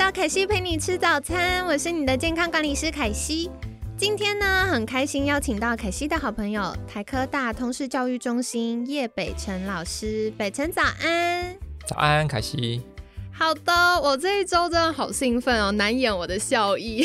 到凯西陪你吃早餐，我是你的健康管理师凯西。今天呢，很开心邀请到凯西的好朋友台科大通识教育中心叶北辰老师。北辰早安，早安，凯西。好的，我这一周真的好兴奋哦，难掩我的笑意，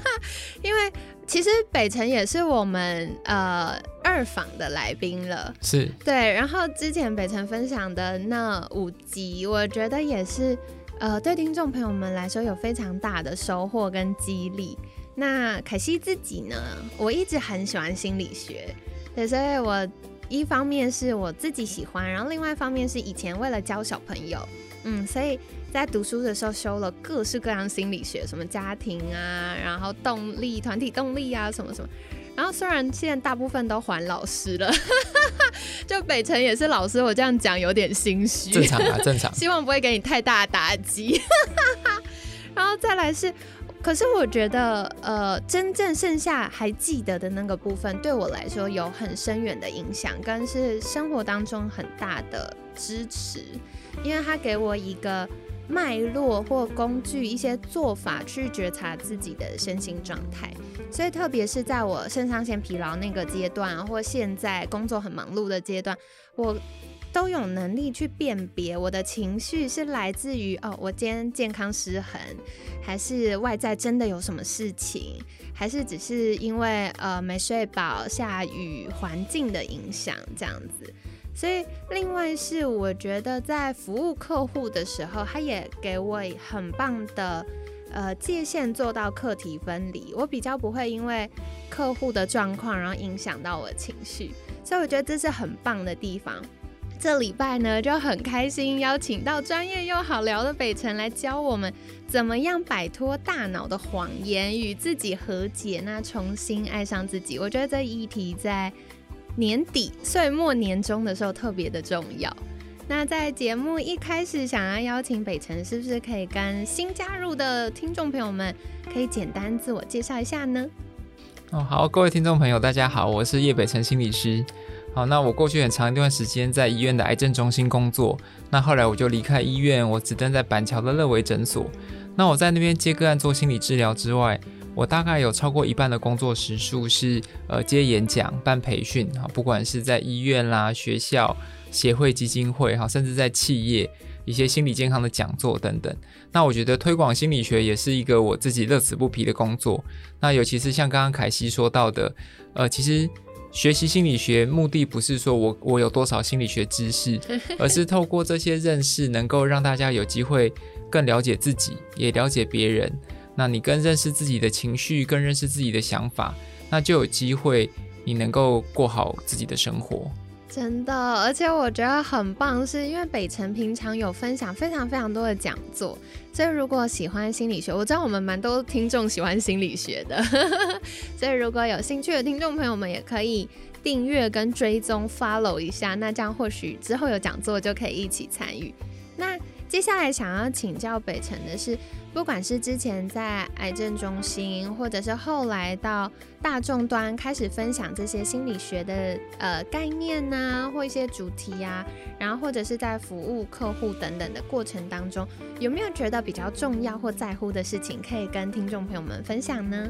因为其实北辰也是我们呃二访的来宾了，是对。然后之前北辰分享的那五集，我觉得也是呃对听众朋友们来说有非常大的收获跟激励。那凯西自己呢？我一直很喜欢心理学，对，所以我一方面是我自己喜欢，然后另外一方面是以前为了教小朋友，嗯，所以在读书的时候修了各式各样心理学，什么家庭啊，然后动力、团体动力啊，什么什么。然后虽然现在大部分都还老师了，就北辰也是老师，我这样讲有点心虚，正常啊，正常。希望不会给你太大的打击。然后再来是。可是我觉得，呃，真正剩下还记得的那个部分，对我来说有很深远的影响，跟是生活当中很大的支持，因为他给我一个脉络或工具，一些做法去觉察自己的身心状态。所以，特别是在我肾上腺疲劳那个阶段，或现在工作很忙碌的阶段，我。都有能力去辨别我的情绪是来自于哦，我今天健康失衡，还是外在真的有什么事情，还是只是因为呃没睡饱、下雨、环境的影响这样子。所以，另外是我觉得在服务客户的时候，他也给我很棒的呃界限，做到课题分离。我比较不会因为客户的状况，然后影响到我的情绪，所以我觉得这是很棒的地方。这礼拜呢就很开心，邀请到专业又好聊的北辰来教我们怎么样摆脱大脑的谎言，与自己和解，那重新爱上自己。我觉得这议题在年底岁末年终的时候特别的重要。那在节目一开始，想要邀请北辰，是不是可以跟新加入的听众朋友们，可以简单自我介绍一下呢？哦，好，各位听众朋友，大家好，我是叶北辰心理师。好，那我过去很长一段时间在医院的癌症中心工作，那后来我就离开医院，我只登在板桥的乐维诊所。那我在那边接个案做心理治疗之外，我大概有超过一半的工作时数是呃接演讲、办培训啊，不管是在医院啦、学校、协会、基金会哈，甚至在企业一些心理健康的讲座等等。那我觉得推广心理学也是一个我自己乐此不疲的工作。那尤其是像刚刚凯西说到的，呃，其实。学习心理学目的不是说我我有多少心理学知识，而是透过这些认识，能够让大家有机会更了解自己，也了解别人。那你更认识自己的情绪，更认识自己的想法，那就有机会你能够过好自己的生活。真的，而且我觉得很棒，是因为北辰平常有分享非常非常多的讲座，所以如果喜欢心理学，我知道我们蛮多听众喜欢心理学的，所以如果有兴趣的听众朋友们也可以订阅跟追踪 follow 一下，那这样或许之后有讲座就可以一起参与。接下来想要请教北辰的是。不管是之前在癌症中心，或者是后来到大众端开始分享这些心理学的呃概念呐，或一些主题呀，然后或者是在服务客户等等的过程当中，有没有觉得比较重要或在乎的事情，可以跟听众朋友们分享呢？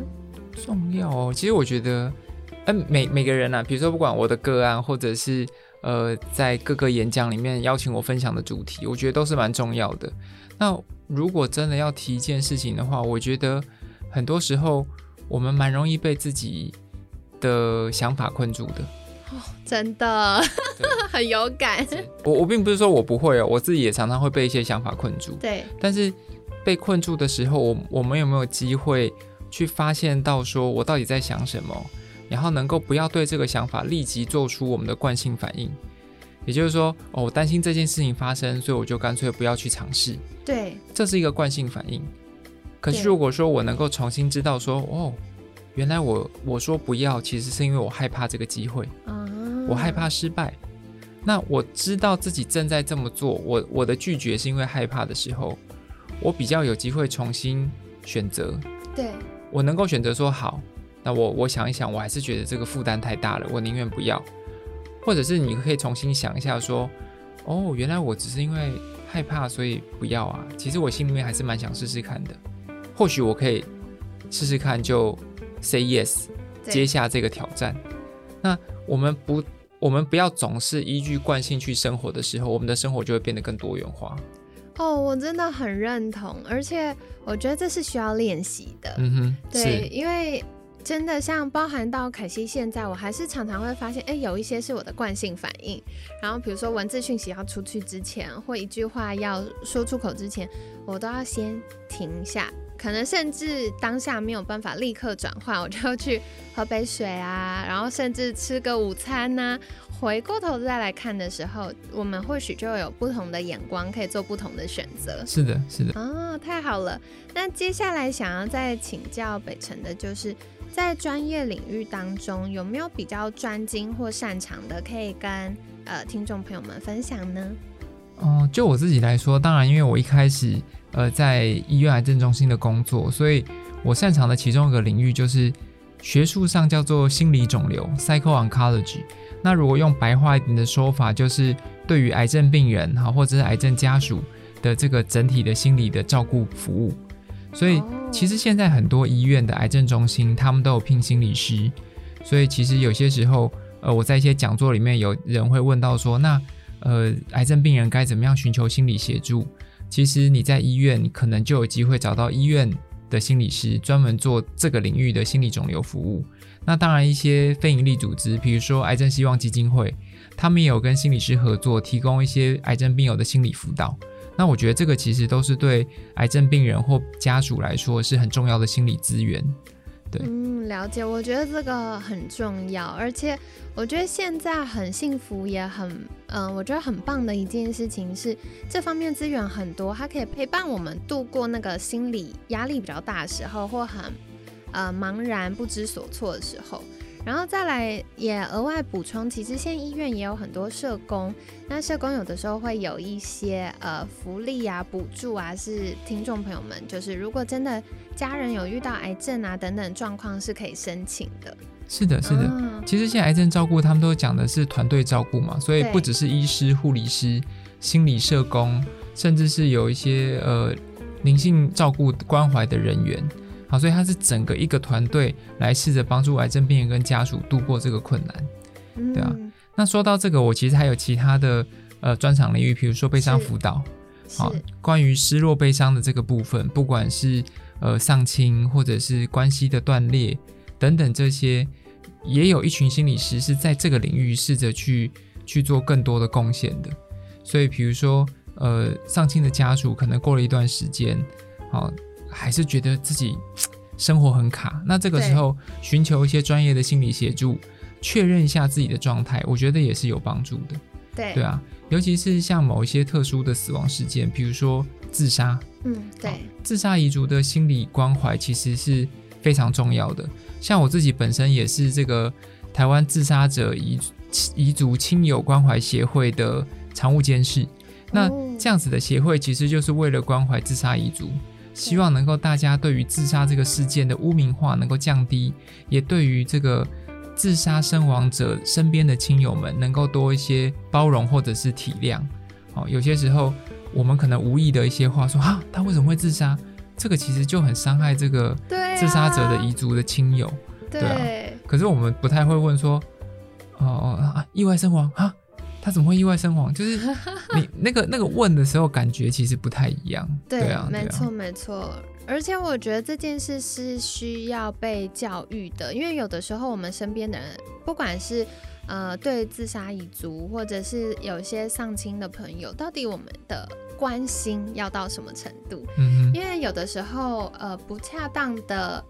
重要哦，其实我觉得，嗯，每每个人呐，比如说不管我的个案，或者是呃在各个演讲里面邀请我分享的主题，我觉得都是蛮重要的。那如果真的要提一件事情的话，我觉得很多时候我们蛮容易被自己的想法困住的。哦，真的很有感。我我并不是说我不会哦，我自己也常常会被一些想法困住。对。但是被困住的时候，我我们有没有机会去发现到说我到底在想什么，然后能够不要对这个想法立即做出我们的惯性反应？也就是说，哦，我担心这件事情发生，所以我就干脆不要去尝试。对，这是一个惯性反应。可是如果说我能够重新知道说，哦，原来我我说不要，其实是因为我害怕这个机会，嗯，我害怕失败。那我知道自己正在这么做，我我的拒绝是因为害怕的时候，我比较有机会重新选择。对，我能够选择说好，那我我想一想，我还是觉得这个负担太大了，我宁愿不要。或者是你可以重新想一下说，哦，原来我只是因为害怕，所以不要啊。其实我心里面还是蛮想试试看的，或许我可以试试看，就 say yes，接下这个挑战。那我们不，我们不要总是依据惯性去生活的时候，我们的生活就会变得更多元化。哦，我真的很认同，而且我觉得这是需要练习的。嗯哼，对，因为真的像包含到凯西现在，我还是常常会发现，哎，有一些是我的惯性反应。然后比如说文字讯息要出去之前，或一句话要说出口之前，我都要先停下。可能甚至当下没有办法立刻转换，我就去喝杯水啊，然后甚至吃个午餐呐、回过头再来看的时候，我们或许就有不同的眼光，可以做不同的选择。是的，是的。哦，太好了。那接下来想要再请教北辰的，就是在专业领域当中，有没有比较专精或擅长的，可以跟呃听众朋友们分享呢？哦、就我自己来说，当然，因为我一开始呃在医院癌症中心的工作，所以我擅长的其中一个领域就是学术上叫做心理肿瘤 （psycho oncology）。那如果用白话一点的说法，就是对于癌症病人哈或者是癌症家属的这个整体的心理的照顾服务。所以哦其实现在很多医院的癌症中心，他们都有聘心理师。所以其实有些时候，呃，我在一些讲座里面，有人会问到说，那呃，癌症病人该怎么样寻求心理协助？其实你在医院，可能就有机会找到医院的心理师，专门做这个领域的心理肿瘤服务。那当然，一些非营利组织，比如说癌症希望基金会，他们也有跟心理师合作，提供一些癌症病友的心理辅导。那我觉得这个其实都是对癌症病人或家属来说是很重要的心理资源。对嗯，了解。我觉得这个很重要，而且我觉得现在很幸福，也很嗯、我觉得很棒的一件事情是，这方面资源很多，它可以陪伴我们度过那个心理压力比较大的时候，或很呃茫然不知所措的时候。然后再来也额外补充，其实现在医院也有很多社工，那社工有的时候会有一些呃福利啊、补助啊，是听众朋友们就是如果真的家人有遇到癌症啊等等状况，是可以申请的。是的，是的。嗯其实现在癌症照顾，他们都讲的是团队照顾嘛，所以不只是医师、护理师、心理社工，甚至是有一些呃灵性照顾关怀的人员。好，所以他是整个一个团队来试着帮助癌症病人跟家属度过这个困难。嗯对啊那说到这个，我其实还有其他的呃专场领域，比如说悲伤辅导。好，关于失落、悲伤的这个部分，不管是呃丧亲或者是关系的断裂等等这些，也有一群心理师是在这个领域试着去去做更多的贡献的。所以，比如说呃丧亲的家属，可能过了一段时间，好、还是觉得自己生活很卡，那这个时候寻求一些专业的心理协助，确认一下自己的状态，我觉得也是有帮助的。对。对啊，尤其是像某一些特殊的死亡事件，比如说自杀，嗯对。自杀遗族的心理关怀其实是非常重要的。像我自己本身也是这个台湾自杀者遗遗族亲友关怀协会的常务监事。那哦。这样子的协会其实就是为了关怀自杀遗族，希望能够大家对于自杀这个事件的污名化能够降低，也对于这个自杀身亡者身边的亲友们能够多一些包容或者是体谅。哦，有些时候我们可能无意的一些话说啊，他为什么会自杀？这个其实就很伤害这个自杀者的遗族的亲友。对啊可是我们不太会问说，哦哦啊，意外身亡啊，他怎么会意外身亡？就是你 那个那个问的时候，感觉其实不太一样。对啊，对啊没错没错。而且我觉得这件事是需要被教育的，因为有的时候我们身边的人，不管是呃对自杀遗族，或者是有些丧亲的朋友，到底我们的关心要到什么程度？嗯，因为有的时候呃不恰当的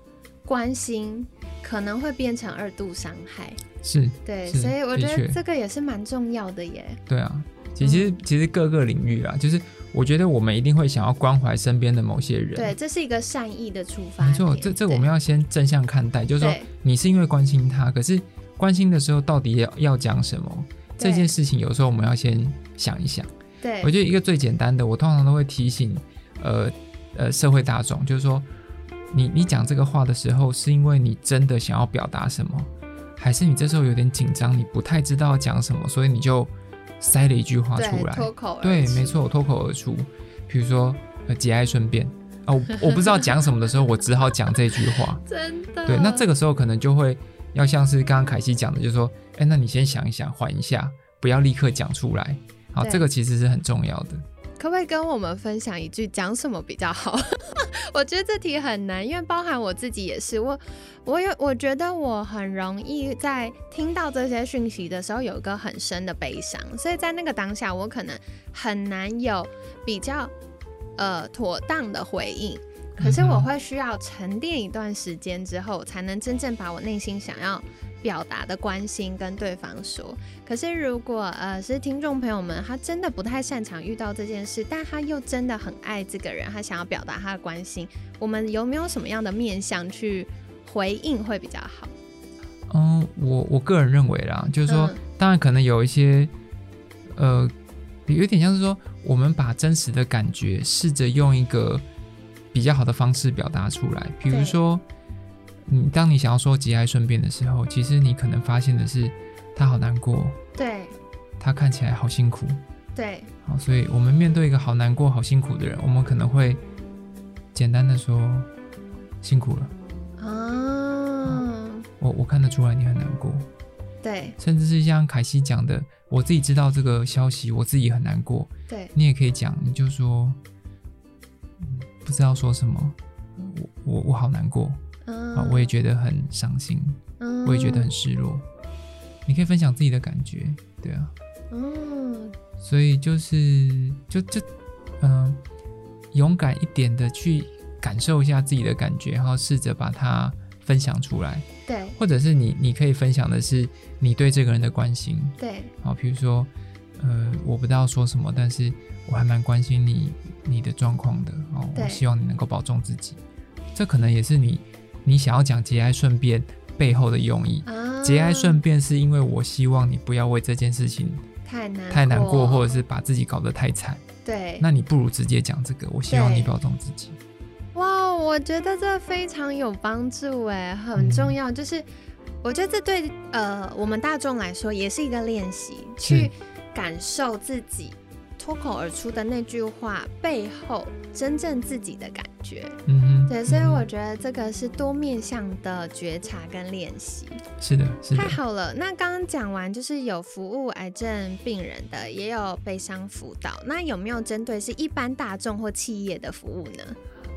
关心可能会变成二度伤害。是，对，所以我觉得这个也是蛮重要的耶。对啊。其实嗯其实各个领域啊，就是我觉得我们一定会想要关怀身边的某些人。对，这是一个善意的出发。没错，这这我们要先正向看待，就是说你是因为关心他，可是关心的时候到底要要讲什么？这件事情有时候我们要先想一想。对，我觉得一个最简单的，我通常都会提醒，呃呃，社会大众，就是说，你你讲这个话的时候，是因为你真的想要表达什么，还是你这时候有点紧张，你不太知道讲什么，所以你就。塞了一句话出来，脱口对，没错，我脱口而出。比如说，呃，节哀顺变啊，我 我不知道讲什么的时候，我只好讲这句话。真的。对，那这个时候可能就会要像是刚刚凯西讲的，就是说，哎，那你先想一想，缓一下，不要立刻讲出来。好，这个其实是很重要的。可不可以跟我们分享一句讲什么比较好？我觉得这题很难，因为包含我自己也是。我我有我觉得我很容易在听到这些讯息的时候有一个很深的悲伤，所以在那个当下我可能很难有比较呃妥当的回应。可是我会需要沉淀一段时间之后，才能真正把我内心想要。表达的关心跟对方说，可是如果呃是听众朋友们，他真的不太擅长遇到这件事，但他又真的很爱这个人，他想要表达他的关心，我们有没有什么样的面向去回应会比较好？嗯，我我个人认为啦，就是说，当然可能有一些呃，有点像是说，我们把真实的感觉试着用一个比较好的方式表达出来，比如说。你当你想要说节哀顺变的时候，其实你可能发现的是，他好难过，对，他看起来好辛苦，对，好，所以我们面对一个好难过、好辛苦的人，我们可能会简单的说辛苦了，啊，我我看得出来你很难过，对，甚至是像凯西讲的，我自己知道这个消息，我自己很难过，对，你也可以讲，你就说不知道说什么，我我我好难过。啊，我也觉得很伤心，嗯。我也觉得很失落。你可以分享自己的感觉，对啊，嗯，所以就是就就嗯，勇敢一点的去感受一下自己的感觉，然后试着把它分享出来，对，或者是你你可以分享的是你对这个人的关心，对，好，比如说呃，我不知道说什么，但是我还蛮关心你你的状况的哦，我希望你能够保重自己，这可能也是你。你想要讲节哀顺变背后的用意，节哀顺变是因为我希望你不要为这件事情太难太难过，或者是把自己搞得太惨。对，那你不如直接讲这个，我希望你保重自己。哇，我觉得这非常有帮助哎，很重要。就是我觉得这对呃我们大众来说也是一个练习，去感受自己。脱口而出的那句话背后，真正自己的感觉，嗯哼，对，所以我觉得这个是多面向的觉察跟练习。是的，是的。太好了，那刚刚讲完就是有服务癌症病人的，也有悲伤辅导，那有没有针对是一般大众或企业的服务呢？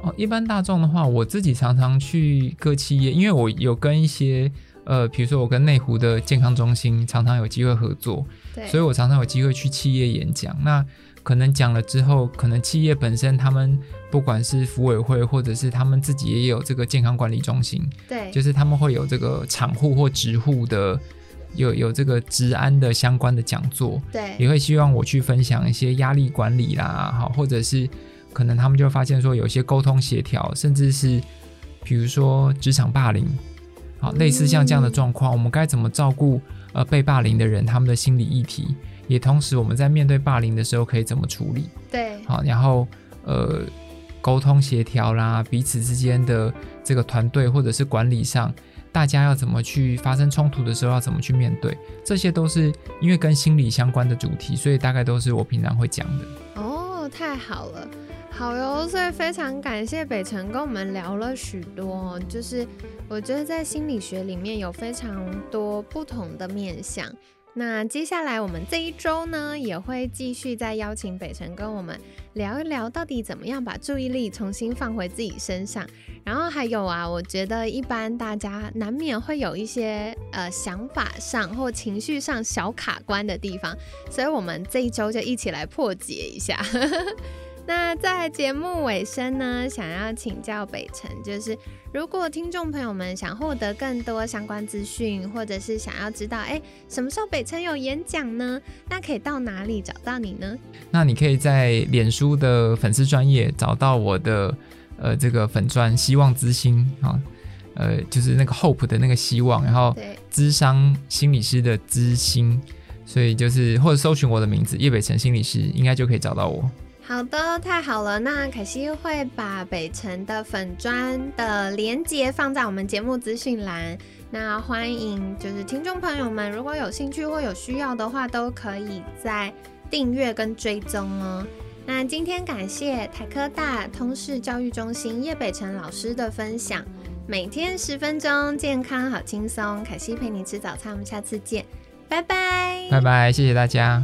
哦，一般大众的话，我自己常常去各企业，因为我有跟一些。呃，比如说我跟内湖的健康中心常常有机会合作，对，所以我常常有机会去企业演讲。那可能讲了之后，可能企业本身他们不管是服委会，或者是他们自己也有这个健康管理中心，对，就是他们会有这个厂户或职户的有有这个治安的相关的讲座，对，也会希望我去分享一些压力管理啦，好，或者是可能他们就发现说有些沟通协调，甚至是比如说职场霸凌。好，类似像这样的状况，我们该怎么照顾呃被霸凌的人他们的心理议题？也同时我们在面对霸凌的时候可以怎么处理？对，好，然后呃沟通协调啦，彼此之间的这个团队或者是管理上，大家要怎么去发生冲突的时候要怎么去面对？这些都是因为跟心理相关的主题，所以大概都是我平常会讲的。哦，太好了。好哟，所以非常感谢北辰跟我们聊了许多，就是我觉得在心理学里面有非常多不同的面向。那接下来我们这一周呢，也会继续再邀请北辰跟我们聊一聊，到底怎么样把注意力重新放回自己身上。然后还有啊，我觉得一般大家难免会有一些呃想法上或情绪上小卡关的地方，所以我们这一周就一起来破解一下。那在节目尾声呢，想要请教北辰，就是如果听众朋友们想获得更多相关资讯，或者是想要知道，哎，什么时候北辰有演讲呢？那可以到哪里找到你呢？那你可以在脸书的粉丝专业找到我的，呃，这个粉专希望之星啊，呃，就是那个 hope 的那个希望，然后智商心理师的知心，所以就是或者搜寻我的名字叶北辰心理师，应该就可以找到我。好的，太好了。那可惜会把北辰的粉砖的连接放在我们节目资讯栏。那欢迎就是听众朋友们，如果有兴趣或有需要的话，都可以在订阅跟追踪哦。那今天感谢台科大通识教育中心叶北辰老师的分享，每天十分钟，健康好轻松。凯西陪你吃早餐，我们下次见，拜拜，拜拜，谢谢大家。